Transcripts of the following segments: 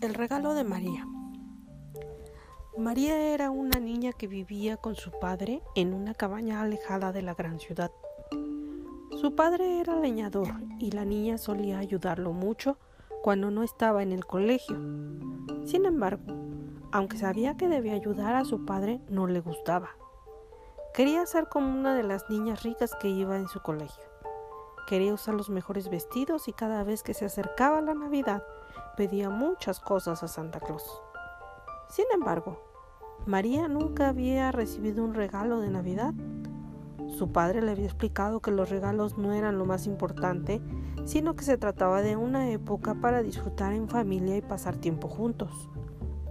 El regalo de María. María era una niña que vivía con su padre en una cabaña alejada de la gran ciudad. Su padre era leñador y la niña solía ayudarlo mucho cuando no estaba en el colegio. Sin embargo, aunque sabía que debía ayudar a su padre, no le gustaba. Quería ser como una de las niñas ricas que iba en su colegio. Quería usar los mejores vestidos y cada vez que se acercaba la Navidad pedía muchas cosas a Santa Claus. Sin embargo, María nunca había recibido un regalo de Navidad. Su padre le había explicado que los regalos no eran lo más importante, sino que se trataba de una época para disfrutar en familia y pasar tiempo juntos.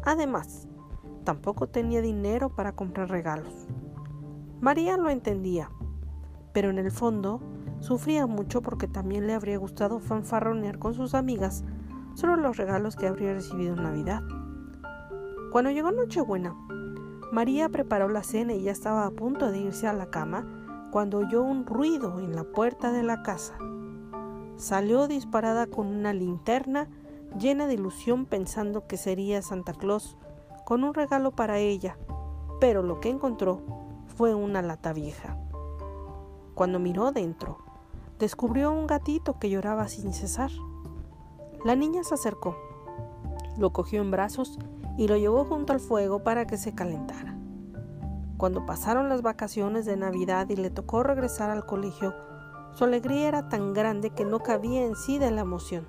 Además, tampoco tenía dinero para comprar regalos. María lo entendía, pero en el fondo sufría mucho porque también le habría gustado fanfarronear con sus amigas sobre los regalos que habría recibido en Navidad. Cuando llegó Nochebuena, María preparó la cena y ya estaba a punto de irse a la cama cuando oyó un ruido en la puerta de la casa. Salió disparada con una linterna llena de ilusión pensando que sería Santa Claus con un regalo para ella, pero lo que encontró fue una lata vieja. Cuando miró dentro, descubrió un gatito que lloraba sin cesar. La niña se acercó, lo cogió en brazos y lo llevó junto al fuego para que se calentara. Cuando pasaron las vacaciones de Navidad y le tocó regresar al colegio, su alegría era tan grande que no cabía en sí de la emoción.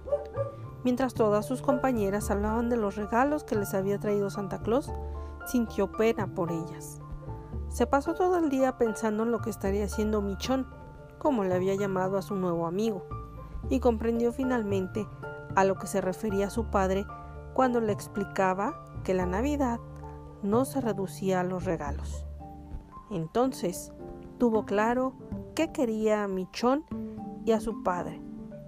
Mientras todas sus compañeras hablaban de los regalos que les había traído Santa Claus, sintió pena por ellas. Se pasó todo el día pensando en lo que estaría haciendo Michón, como le había llamado a su nuevo amigo, y comprendió finalmente a lo que se refería su padre cuando le explicaba que la Navidad no se reducía a los regalos. Entonces tuvo claro que quería a Michón y a su padre,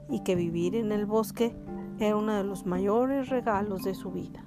y que vivir en el bosque era uno de los mayores regalos de su vida.